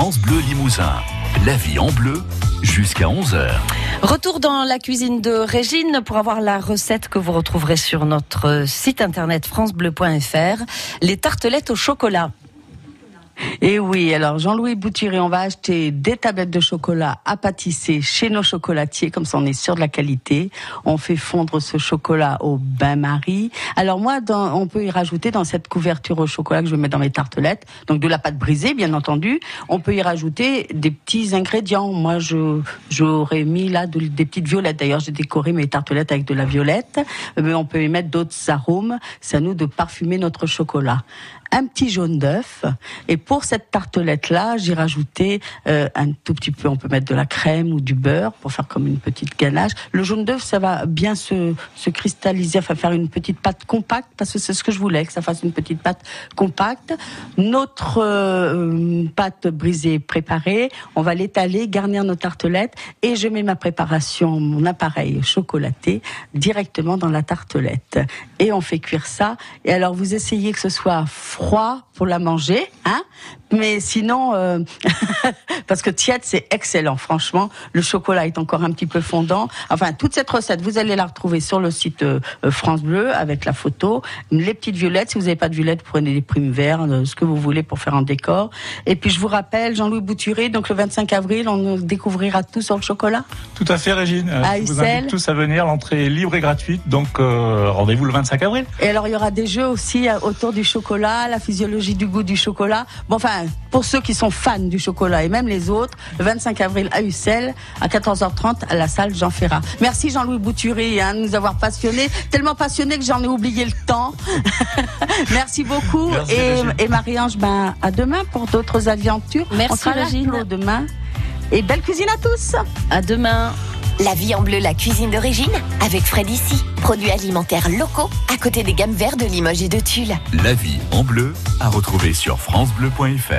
France Bleu Limousin. La vie en bleu jusqu'à 11h. Retour dans la cuisine de Régine pour avoir la recette que vous retrouverez sur notre site internet francebleu.fr, les tartelettes au chocolat. Et oui, alors Jean-Louis Bouturé, on va acheter des tablettes de chocolat à pâtisser chez nos chocolatiers, comme ça on est sûr de la qualité. On fait fondre ce chocolat au bain-marie. Alors moi, on peut y rajouter dans cette couverture au chocolat que je vais mettre dans mes tartelettes, donc de la pâte brisée, bien entendu. On peut y rajouter des petits ingrédients. Moi, je j'aurais mis là de- des petites violettes. D'ailleurs, j'ai décoré mes tartelettes avec de la violette. Mais on peut y mettre d'autres arômes. C'est à nous de parfumer notre chocolat un petit jaune d'œuf. Et pour cette tartelette-là, j'ai rajouté euh, un tout petit peu, on peut mettre de la crème ou du beurre pour faire comme une petite ganache. Le jaune d'œuf, ça va bien se, se cristalliser, enfin faire une petite pâte compacte, parce que c'est ce que je voulais, que ça fasse une petite pâte compacte. Notre euh, pâte brisée préparée, on va l'étaler, garnir nos tartelettes, et je mets ma préparation, mon appareil chocolaté, directement dans la tartelette. Et on fait cuire ça. Et alors, vous essayez que ce soit froid pour la manger, hein mais sinon, euh, parce que tiède, c'est excellent, franchement. Le chocolat est encore un petit peu fondant. Enfin, toute cette recette, vous allez la retrouver sur le site euh, euh, France Bleu avec la photo. Les petites violettes, si vous n'avez pas de violettes, prenez des primes verts, euh, ce que vous voulez pour faire un décor. Et puis, je vous rappelle, Jean-Louis Bouturé, donc le 25 avril, on nous découvrira tout sur le chocolat. Tout à fait, Régine. À je vous invite tous à venir. L'entrée est libre et gratuite. Donc, euh, rendez-vous le 25 avril. Et alors, il y aura des jeux aussi autour du chocolat, la physiologie du goût du chocolat. Bon, enfin, pour ceux qui sont fans du chocolat et même les autres, le 25 avril à Ussel, à 14h30, à la salle Jean Ferrat. Merci Jean-Louis Bouturé hein, de nous avoir passionnés. Tellement passionné que j'en ai oublié le temps. Merci beaucoup. Merci, et et Marie-Ange, ben, à demain pour d'autres aventures. Merci, On sera là, demain. Et belle cuisine à tous. À demain. La vie en bleu, la cuisine d'origine, avec Fred ici. Produits alimentaires locaux, à côté des gammes vertes de Limoges et de Tulle. La vie en bleu à retrouver sur francebleu.fr.